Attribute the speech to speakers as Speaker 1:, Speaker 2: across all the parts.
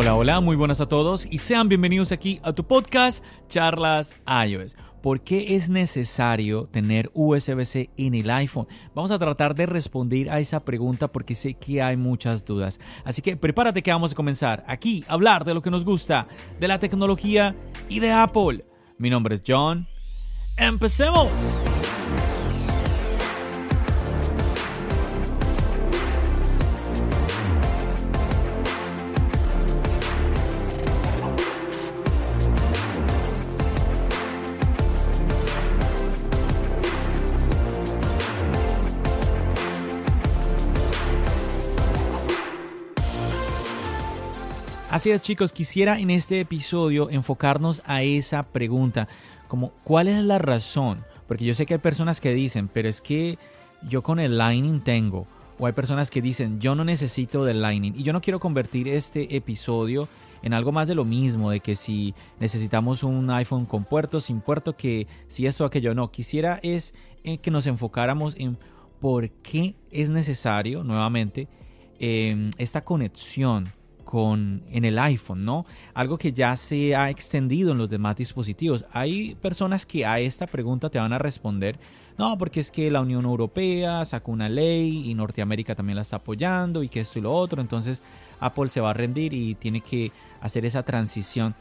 Speaker 1: Hola, hola, muy buenas a todos y sean bienvenidos aquí a tu podcast Charlas iOS. ¿Por qué es necesario tener USB-C en el iPhone? Vamos a tratar de responder a esa pregunta porque sé que hay muchas dudas. Así que prepárate que vamos a comenzar aquí a hablar de lo que nos gusta, de la tecnología y de Apple. Mi nombre es John. ¡Empecemos! Así es chicos, quisiera en este episodio enfocarnos a esa pregunta, como ¿cuál es la razón? Porque yo sé que hay personas que dicen, pero es que yo con el Lightning tengo, o hay personas que dicen, yo no necesito del Lightning, y yo no quiero convertir este episodio en algo más de lo mismo, de que si necesitamos un iPhone con puerto, sin puerto, que si esto o aquello, no, quisiera es eh, que nos enfocáramos en por qué es necesario, nuevamente, eh, esta conexión en el iPhone, ¿no? Algo que ya se ha extendido en los demás dispositivos. Hay personas que a esta pregunta te van a responder, no, porque es que la Unión Europea sacó una ley y Norteamérica también la está apoyando y que esto y lo otro, entonces Apple se va a rendir y tiene que hacer esa transición.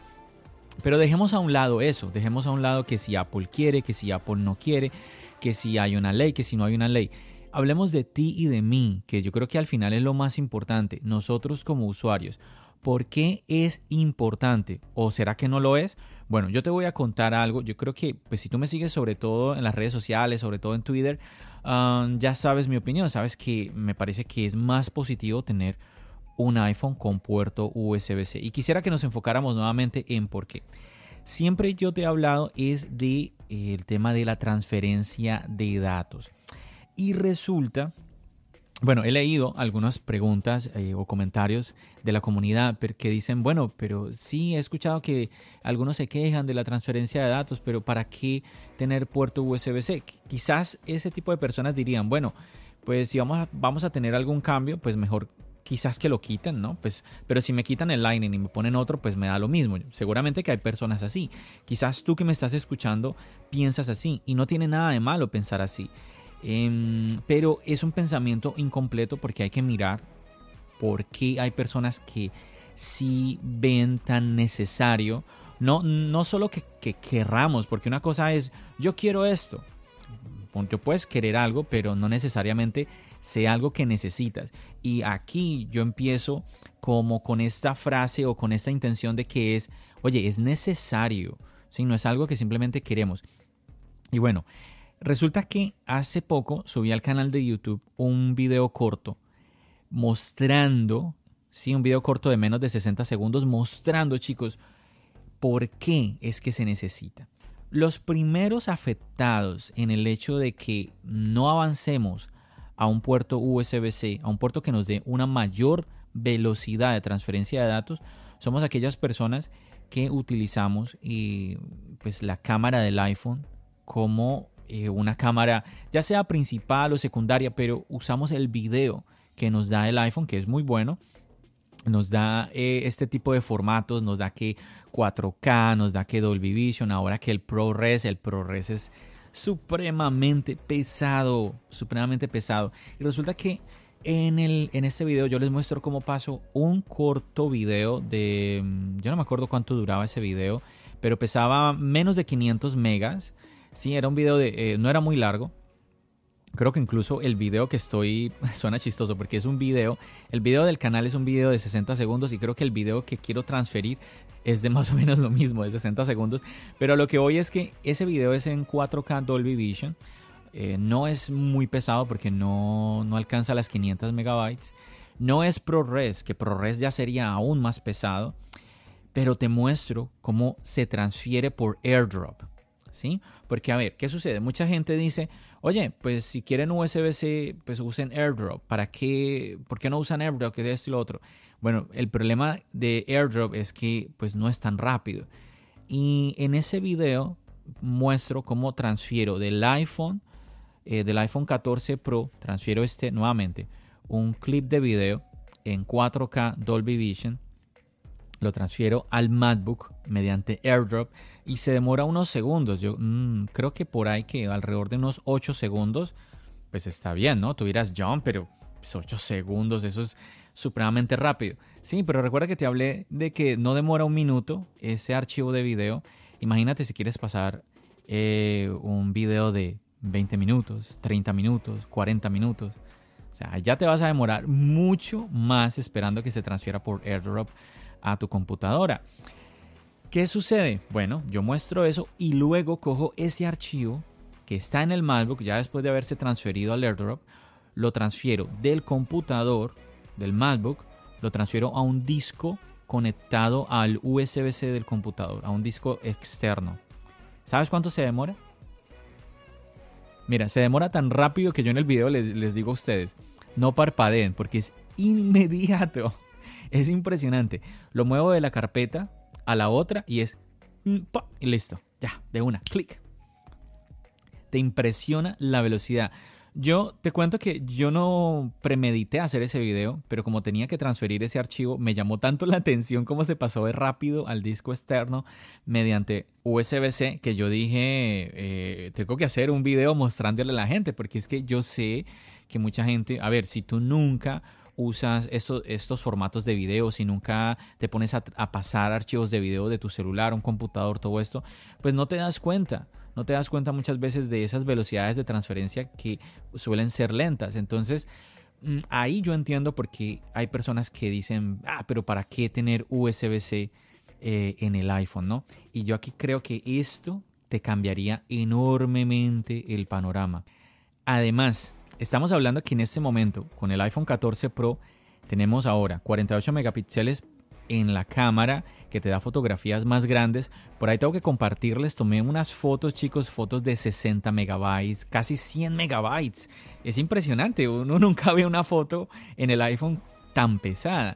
Speaker 1: Pero dejemos a un lado eso, dejemos a un lado que si Apple quiere, que si Apple no quiere, que si hay una ley, que si no hay una ley hablemos de ti y de mí, que yo creo que al final es lo más importante, nosotros como usuarios. ¿Por qué es importante? ¿O será que no lo es? Bueno, yo te voy a contar algo. Yo creo que, pues si tú me sigues sobre todo en las redes sociales, sobre todo en Twitter, um, ya sabes mi opinión. Sabes que me parece que es más positivo tener un iPhone con puerto USB-C. Y quisiera que nos enfocáramos nuevamente en por qué. Siempre yo te he hablado es de eh, el tema de la transferencia de datos. Y resulta, bueno, he leído algunas preguntas eh, o comentarios de la comunidad que dicen, bueno, pero sí he escuchado que algunos se quejan de la transferencia de datos, pero ¿para qué tener puerto USB-C? Quizás ese tipo de personas dirían, bueno, pues si vamos a, vamos a tener algún cambio, pues mejor quizás que lo quiten, ¿no? Pues, pero si me quitan el Lightning y me ponen otro, pues me da lo mismo. Seguramente que hay personas así. Quizás tú que me estás escuchando piensas así y no tiene nada de malo pensar así. Em, pero es un pensamiento incompleto porque hay que mirar por qué hay personas que sí ven tan necesario, no, no solo que, que querramos, porque una cosa es, yo quiero esto, yo puedes querer algo, pero no necesariamente sea algo que necesitas. Y aquí yo empiezo como con esta frase o con esta intención de que es, oye, es necesario, ¿sí? no es algo que simplemente queremos. Y bueno, Resulta que hace poco subí al canal de YouTube un video corto mostrando, sí, un video corto de menos de 60 segundos, mostrando, chicos, por qué es que se necesita. Los primeros afectados en el hecho de que no avancemos a un puerto USB-C, a un puerto que nos dé una mayor velocidad de transferencia de datos, somos aquellas personas que utilizamos y, pues, la cámara del iPhone como eh, una cámara, ya sea principal o secundaria, pero usamos el video que nos da el iPhone, que es muy bueno. Nos da eh, este tipo de formatos, nos da que 4K, nos da que Dolby Vision, ahora que el ProRes, el ProRes es supremamente pesado, supremamente pesado. Y resulta que en, el, en este video yo les muestro cómo paso un corto video de, mm, yo no me acuerdo cuánto duraba ese video, pero pesaba menos de 500 megas Sí, era un video de... Eh, no era muy largo. Creo que incluso el video que estoy... Suena chistoso porque es un video. El video del canal es un video de 60 segundos y creo que el video que quiero transferir es de más o menos lo mismo, de 60 segundos. Pero lo que voy es que ese video es en 4K Dolby Vision. eh, no es muy pesado porque no, no alcanza las 500 megabytes. No es ProRes, que ProRes ya sería aún más pesado, pero te muestro cómo se transfiere por airdrop. ¿Sí? Porque a ver, ¿qué sucede? Mucha gente dice, oye, pues si quieren USB-C, pues usen airdrop. ¿Para qué? ¿Por qué no usan airdrop? Que de esto y lo otro. Bueno, el problema de airdrop es que pues no es tan rápido. Y en ese video muestro cómo transfiero del iPhone, eh, del iPhone 14 Pro, transfiero este nuevamente, un clip de video en 4K Dolby Vision, lo transfiero al MacBook mediante AirDrop y se demora unos segundos. Yo mm, creo que por ahí que alrededor de unos 8 segundos, pues está bien, ¿no? Tuvieras John, pero 8 pues, segundos, eso es supremamente rápido. Sí, pero recuerda que te hablé de que no demora un minuto ese archivo de video. Imagínate si quieres pasar eh, un video de 20 minutos, 30 minutos, 40 minutos. O sea, ya te vas a demorar mucho más esperando que se transfiera por airdrop a tu computadora. ¿Qué sucede? Bueno, yo muestro eso y luego cojo ese archivo que está en el MacBook ya después de haberse transferido al airdrop, lo transfiero del computador, del MacBook, lo transfiero a un disco conectado al USB-C del computador, a un disco externo. ¿Sabes cuánto se demora? Mira, se demora tan rápido que yo en el video les, digo a ustedes, no parpadeen porque es inmediato. Es impresionante. Lo muevo de la carpeta a la otra y es... Mm, y listo. Ya, de una. Clic. Te impresiona la velocidad. Yo te cuento que yo no premedité hacer ese video, pero como tenía que transferir ese archivo, me llamó tanto la atención cómo se pasó de rápido al disco externo mediante USB-C que yo dije, eh, tengo que hacer un video mostrándole a la gente, porque es que yo sé que mucha gente, a ver, si tú nunca usas estos, formatos de video, si nunca te pones a, a pasar archivos de video de tu celular, un computador, todo esto, pues no te das cuenta no te das cuenta muchas veces de esas velocidades de transferencia que suelen ser lentas. Entonces, mm, ahí yo entiendo por qué hay personas que dicen, ah, pero ¿para qué tener USB-C eh, en el iPhone, no? Y yo aquí creo que esto te cambiaría enormemente el panorama. Además, estamos hablando que en este momento, con el iPhone 14 Pro, tenemos ahora 48 megapíxeles en la cámara que te da fotografías más grandes. Por ahí tengo que compartirles, tomé unas fotos chicos, fotos de 60 megabytes, casi 100 megabytes. Es impresionante, uno nunca ve una foto en el iPhone tan pesada.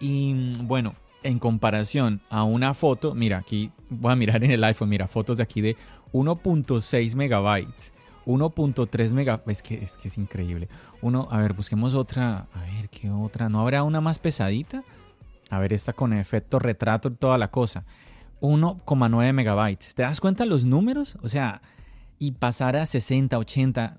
Speaker 1: Y bueno, en comparación a una foto, mira, aquí voy a mirar en el iPhone, mira, fotos de aquí de 1.6 megabytes. 1.3 megabytes, es que, es que es increíble. Uno, a ver, busquemos otra, a ver, ¿qué otra? ¿No habrá una más pesadita? A ver, esta con efecto retrato y toda la cosa. 1,9 megabytes. ¿Te das cuenta los números? O sea, y pasar a 60, 80,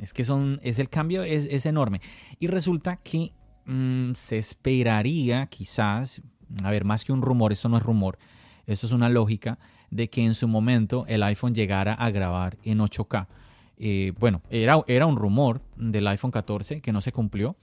Speaker 1: es que son, es el cambio es, enorme. Y resulta que mm, se esperaría quizás, a ver, más que un rumor, eso no es rumor, eso es una lógica, de que en su momento el iPhone llegara a grabar en 8K. Eh, bueno, era, era un rumor del iPhone 14 que no se cumplió.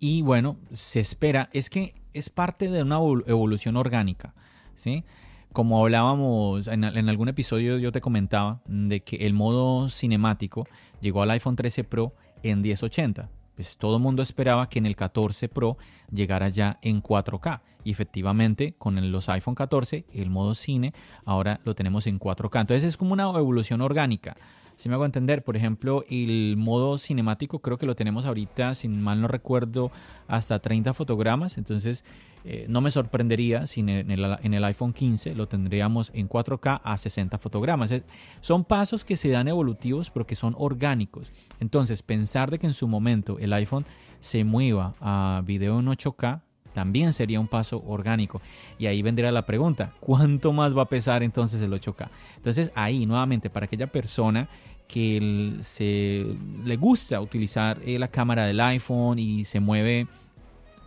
Speaker 1: Y bueno, se espera, es que es parte de una evolución orgánica, ¿sí? Como hablábamos en, algún episodio, yo te comentaba de que el modo cinemático llegó al iPhone 13 Pro en 1080. Pues todo el mundo esperaba que en el 14 Pro llegara ya en 4K. Y efectivamente, con los iPhone 14, el modo cine, ahora lo tenemos en 4K. Entonces es como una evolución orgánica. Si me hago entender, por ejemplo, el modo cinemático creo que lo tenemos ahorita, si mal no recuerdo, hasta 30 fotogramas. Entonces, eh, no me sorprendería si en el, iPhone 15 lo tendríamos en 4K a 60 fotogramas. son pasos que se dan evolutivos, pero que son orgánicos. Entonces, pensar de que en su momento el iPhone se mueva a video en 8K también sería un paso orgánico. Y ahí vendría la pregunta, ¿cuánto más va a pesar entonces el 8K? Entonces ahí nuevamente para aquella persona que se le gusta utilizar eh, la cámara del iPhone y se mueve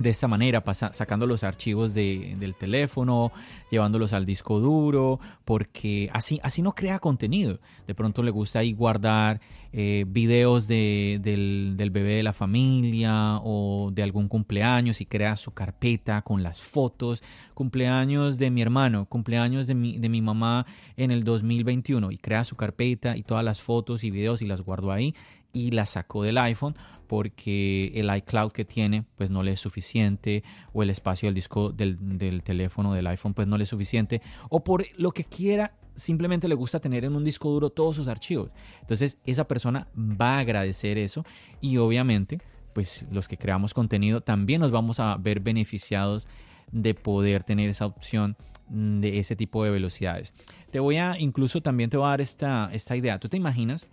Speaker 1: de esta manera, sacando los archivos del teléfono, llevándolos al disco duro, porque así, así no crea contenido. De pronto le gusta ahí guardar eh, videos del, bebé de la familia o de algún cumpleaños y crea su carpeta con las fotos, cumpleaños de mi hermano, cumpleaños de mi, de mi mamá en el 2021 y crea su carpeta y todas las fotos y videos y las guardo ahí y las sacó del iPhone porque el iCloud que tiene pues no le es suficiente o el espacio del disco del, teléfono del iPhone pues no le es suficiente o por lo que quiera simplemente le gusta tener en un disco duro todos sus archivos. Entonces esa persona va a agradecer eso y obviamente pues los que creamos contenido también nos vamos a ver beneficiados de poder tener esa opción de ese tipo de velocidades. Te voy a, incluso también te voy a dar esta, esta idea. ¿Tú te imaginas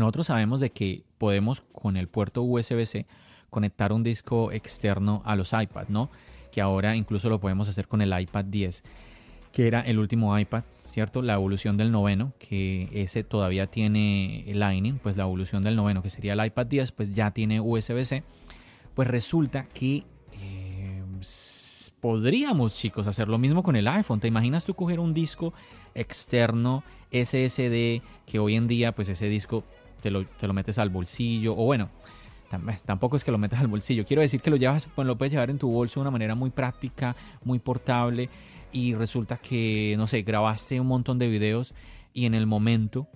Speaker 1: nosotros sabemos de que podemos con el puerto USB-C conectar un disco externo a los iPad, ¿no? Que ahora incluso lo podemos hacer con el iPad 10, que era el último iPad, ¿cierto? La evolución del noveno, que ese todavía tiene Lightning, pues la evolución del noveno, que sería el iPad 10, pues ya tiene USB-C. Pues resulta que eh, podríamos, chicos, hacer lo mismo con el iPhone. ¿Te imaginas tú coger un disco externo SSD que hoy en día, pues ese disco te lo, metes al bolsillo, o bueno, tampoco es que lo metas al bolsillo, quiero decir que lo llevas, pues lo puedes llevar en tu bolso de una manera muy práctica, muy portable, y resulta que, no sé, grabaste un montón de videos y en el momento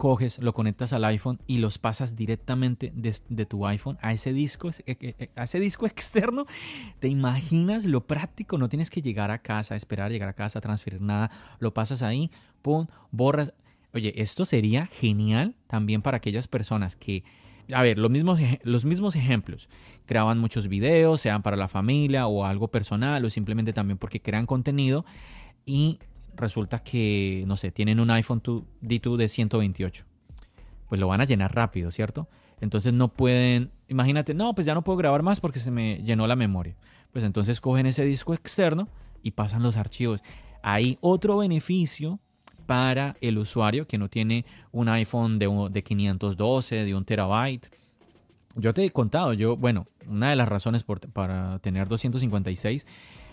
Speaker 1: coges, lo conectas al iPhone y los pasas directamente de, tu iPhone a ese disco, eh, eh, eh, a ese disco externo. ¿Te imaginas lo práctico? No tienes que llegar a casa, esperar llegar a casa, transferir nada. Lo pasas ahí, pum, borras. Oye, esto sería genial también para aquellas personas que, a ver, los mismos, los mismos ejemplos, graban muchos videos, sean para la familia o algo personal o simplemente también porque crean contenido y resulta que, no sé, tienen un iPhone D2 de 128. Pues lo van a llenar rápido, ¿cierto? Entonces no pueden, imagínate, no, pues ya no puedo grabar más porque se me llenó la memoria. Pues entonces cogen ese disco externo y pasan los archivos. Hay otro beneficio para el usuario que no tiene un iPhone de, de 512, de un terabyte. Yo te he contado, yo, bueno, una de las razones para tener 256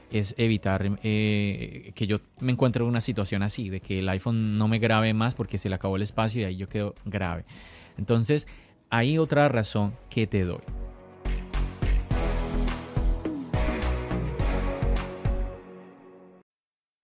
Speaker 1: es evitar eh, que yo me encuentre en una situación así, de que el iPhone no me grabe más porque se le acabó el espacio y ahí yo quedo grave. Entonces, hay otra razón que te doy.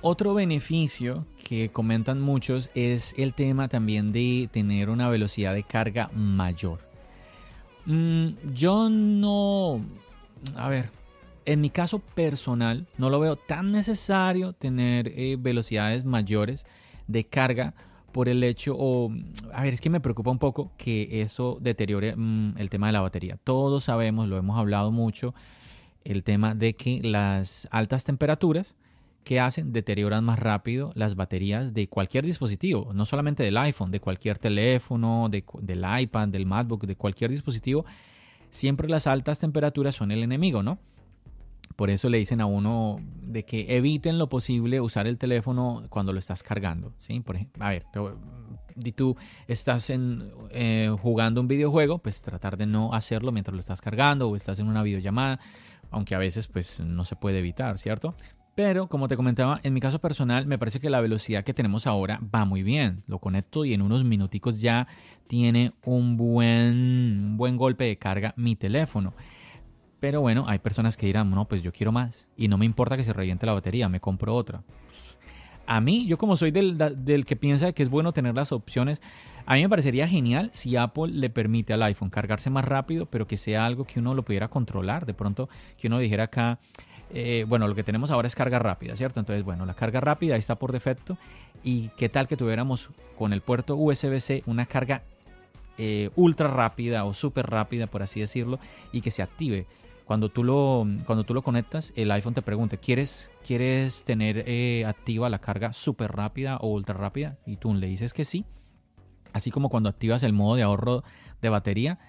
Speaker 1: Otro beneficio que comentan muchos es el tema también de tener una velocidad de carga mayor. Mm, yo no, a ver, en mi caso personal no lo veo tan necesario tener eh, velocidades mayores de carga por el hecho, o, a ver, es que me preocupa un poco que eso deteriore mm, el tema de la batería. Todos sabemos, lo hemos hablado mucho, el tema de que las altas temperaturas ¿qué hacen? Deterioran más rápido las baterías de cualquier dispositivo, no solamente del iPhone, de cualquier teléfono, del iPad, del MacBook, de cualquier dispositivo. Siempre las altas temperaturas son el enemigo, ¿no? Por eso le dicen a uno de que eviten lo posible usar el teléfono cuando lo estás cargando, ¿sí? Por ejemplo, a ver, si tú estás en, eh, jugando un videojuego, pues tratar de no hacerlo mientras lo estás cargando o estás en una videollamada, aunque a veces pues no se puede evitar, ¿cierto? Pero como te comentaba, en mi caso personal me parece que la velocidad que tenemos ahora va muy bien. Lo conecto y en unos minuticos ya tiene un buen, buen golpe de carga mi teléfono. Pero bueno, hay personas que dirán, no, pues yo quiero más. Y no me importa que se reviente la batería, me compro otra. A mí, yo como soy del, del que piensa que es bueno tener las opciones, a mí me parecería genial si Apple le permite al iPhone cargarse más rápido, pero que sea algo que uno lo pudiera controlar. De pronto, que uno dijera acá, eh, bueno, lo que tenemos ahora es carga rápida, ¿cierto? Entonces, bueno, la carga rápida está por defecto. ¿Y qué tal que tuviéramos con el puerto USB-C una carga eh, ultra rápida o súper rápida, por así decirlo, y que se active. Cuando tú lo, cuando tú lo conectas, el iPhone te pregunta, ¿quieres, quieres tener eh, activa la carga súper rápida o ultra rápida? Y tú le dices que sí. Así como cuando activas el modo de ahorro de batería,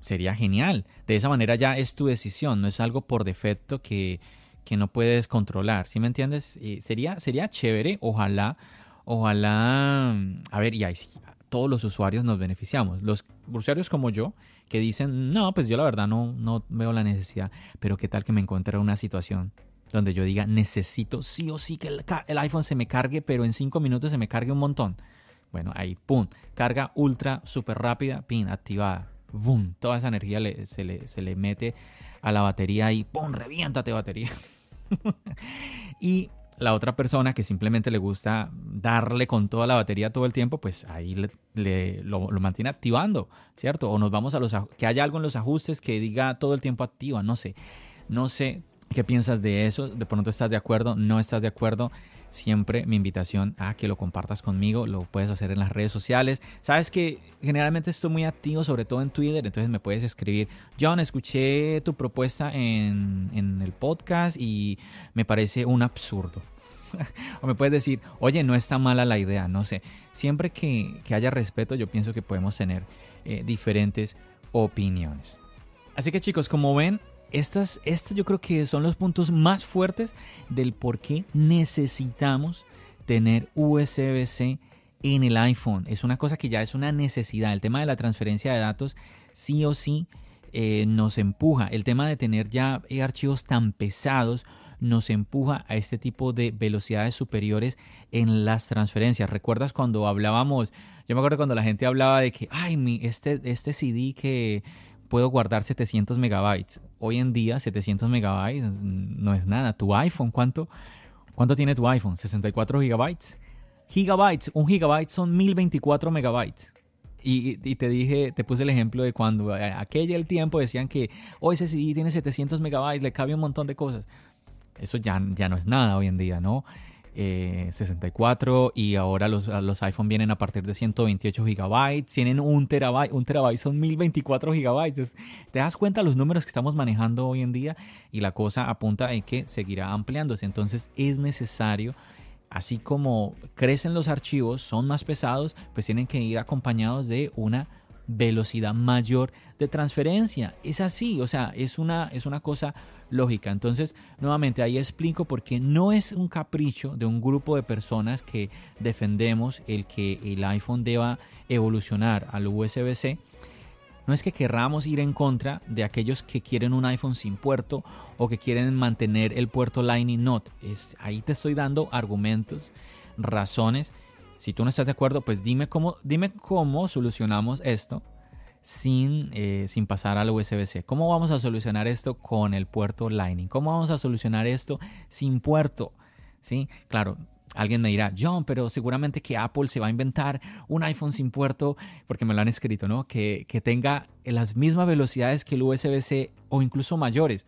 Speaker 1: sería genial. De esa manera ya es tu decisión, no es algo por defecto que, que no puedes controlar. ¿Sí me entiendes? sería, sería chévere, ojalá, ojalá, a ver, y ahí sí, todos los usuarios nos beneficiamos. Los usuarios como yo, que dicen, no, pues yo la verdad no, no veo la necesidad, pero qué tal que me encuentre en una situación donde yo diga, necesito sí o sí que el, el, iPhone se me cargue, pero en cinco minutos se me cargue un montón. Bueno, ahí, pum, carga ultra, súper rápida, pin, activada, boom, toda esa energía se, le, se le mete a la batería y pum, reviéntate batería. y la otra persona que simplemente le gusta darle con toda la batería todo el tiempo, pues ahí le, lo, mantiene activando, ¿cierto? O nos vamos a los que haya algo en los ajustes que diga todo el tiempo activa, no sé. No sé qué piensas de eso, de pronto estás de acuerdo, no estás de acuerdo siempre mi invitación a que lo compartas conmigo, lo puedes hacer en las redes sociales. Sabes que generalmente estoy muy activo, sobre todo en Twitter, entonces me puedes escribir, John, escuché tu propuesta en, en el podcast y me parece un absurdo. o me puedes decir, oye, no está mala la idea, no sé. Siempre que, que haya respeto, yo pienso que podemos tener eh, diferentes opiniones. Así que chicos, como ven, estas, yo creo que son los puntos más fuertes del por qué necesitamos tener USB-C en el iPhone. Es una cosa que ya es una necesidad. El tema de la transferencia de datos sí o sí eh, nos empuja. El tema de tener ya archivos tan pesados nos empuja a este tipo de velocidades superiores en las transferencias. ¿Recuerdas cuando hablábamos? Yo me acuerdo cuando la gente hablaba de que, ay, mi, este, este CD que puedo guardar 700 megabytes. Hoy en día 700 megabytes no es nada. Tu iPhone, ¿cuánto, cuánto tiene tu iPhone? 64 gigabytes. Gigabytes, un gigabyte son 1024 megabytes. Y, te dije, te puse el ejemplo de cuando aquella el tiempo decían que hoy ese CD tiene 700 megabytes, le cabe un montón de cosas. Eso ya, ya no es nada hoy en día, ¿no? 64 eh, y ahora los, los iPhone vienen a partir de 128 gigabytes, tienen un terabyte, un terabyte son 1024 gigabytes. te das cuenta los números que estamos manejando hoy en día y la cosa apunta en que seguirá ampliándose. Entonces es necesario, así como crecen los archivos, son más pesados, pues tienen que ir acompañados de una velocidad mayor de transferencia. Es así, o sea, es una, es una cosa lógica. Entonces, nuevamente ahí explico por qué no es un capricho de un grupo de personas que defendemos el que el iPhone deba evolucionar al USB-C. No es que querramos ir en contra de aquellos que quieren un iPhone sin puerto o que quieren mantener el puerto Lightning Not. Es, ahí te estoy dando argumentos, razones si tú no estás de acuerdo, pues dime cómo, dime cómo solucionamos esto sin, eh, sin pasar al USB-C. ¿Cómo vamos a solucionar esto con el puerto Lightning? ¿Cómo vamos a solucionar esto sin puerto? ¿Sí? Claro, Alguien me dirá, John, pero seguramente que Apple se va a inventar un iPhone sin puerto, porque me lo han escrito, ¿no? Que, que tenga las mismas velocidades que el USB-C o incluso mayores.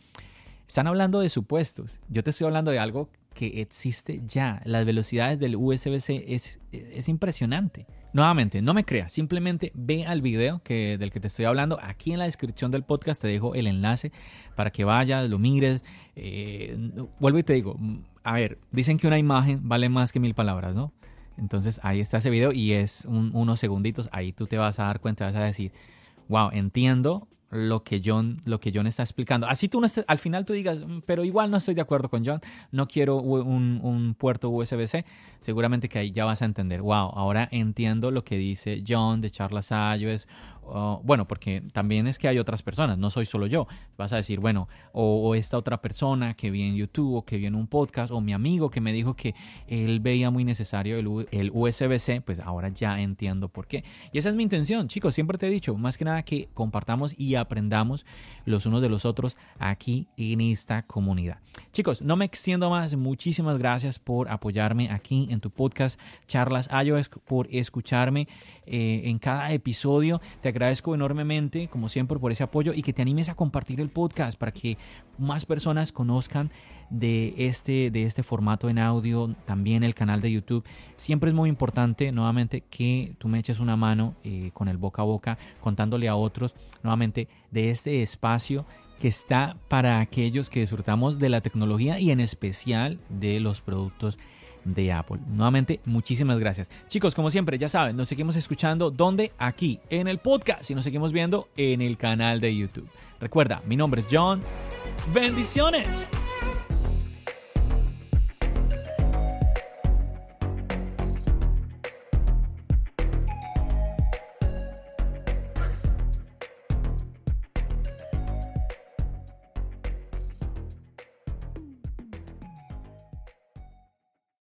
Speaker 1: Están hablando de supuestos. Yo te estoy hablando de algo que existe ya. Las velocidades del USB-C es, es impresionante. Nuevamente, no me creas, simplemente ve al video que, del que te estoy hablando. Aquí en la descripción del podcast te dejo el enlace para que vayas, lo mires. Eh, vuelvo y te digo, a ver, dicen que una imagen vale más que mil palabras, ¿no? Entonces ahí está ese video y es unos segunditos, ahí tú te vas a dar cuenta, vas a decir, wow, entiendo lo que John, lo que John está explicando. Así tú no al final tú digas, mm, pero igual no estoy de acuerdo con John, no quiero un, un puerto USB-C, seguramente que ahí ya vas a entender, wow, ahora entiendo lo que dice John de Charlas bueno, porque también es que hay otras personas, no soy solo yo. Vas a decir, bueno, o, esta otra persona que vi en YouTube o que vi en un podcast, o mi amigo que me dijo que él veía muy necesario el, USB-C, pues ahora ya entiendo por qué. Y esa es mi intención, chicos, siempre te he dicho, más que nada que compartamos y aprendamos los unos de los otros aquí en esta comunidad. Chicos, no me extiendo más, muchísimas gracias por apoyarme aquí en tu podcast Charlas iOS, por escucharme eh, en cada episodio. Te agradezco enormemente, como siempre, por ese apoyo y que te animes a compartir el podcast para que más personas conozcan de este, de este formato en audio, también el canal de YouTube. Siempre es muy importante, nuevamente, que tú me eches una mano eh, con el boca a boca, contándole a otros, nuevamente, de este espacio que está para aquellos que disfrutamos de la tecnología y en especial de los productos de Apple. Nuevamente, muchísimas gracias. Chicos, como siempre, ya saben, nos seguimos escuchando donde aquí en el podcast y nos seguimos viendo en el canal de YouTube. Recuerda, mi nombre es John. Bendiciones.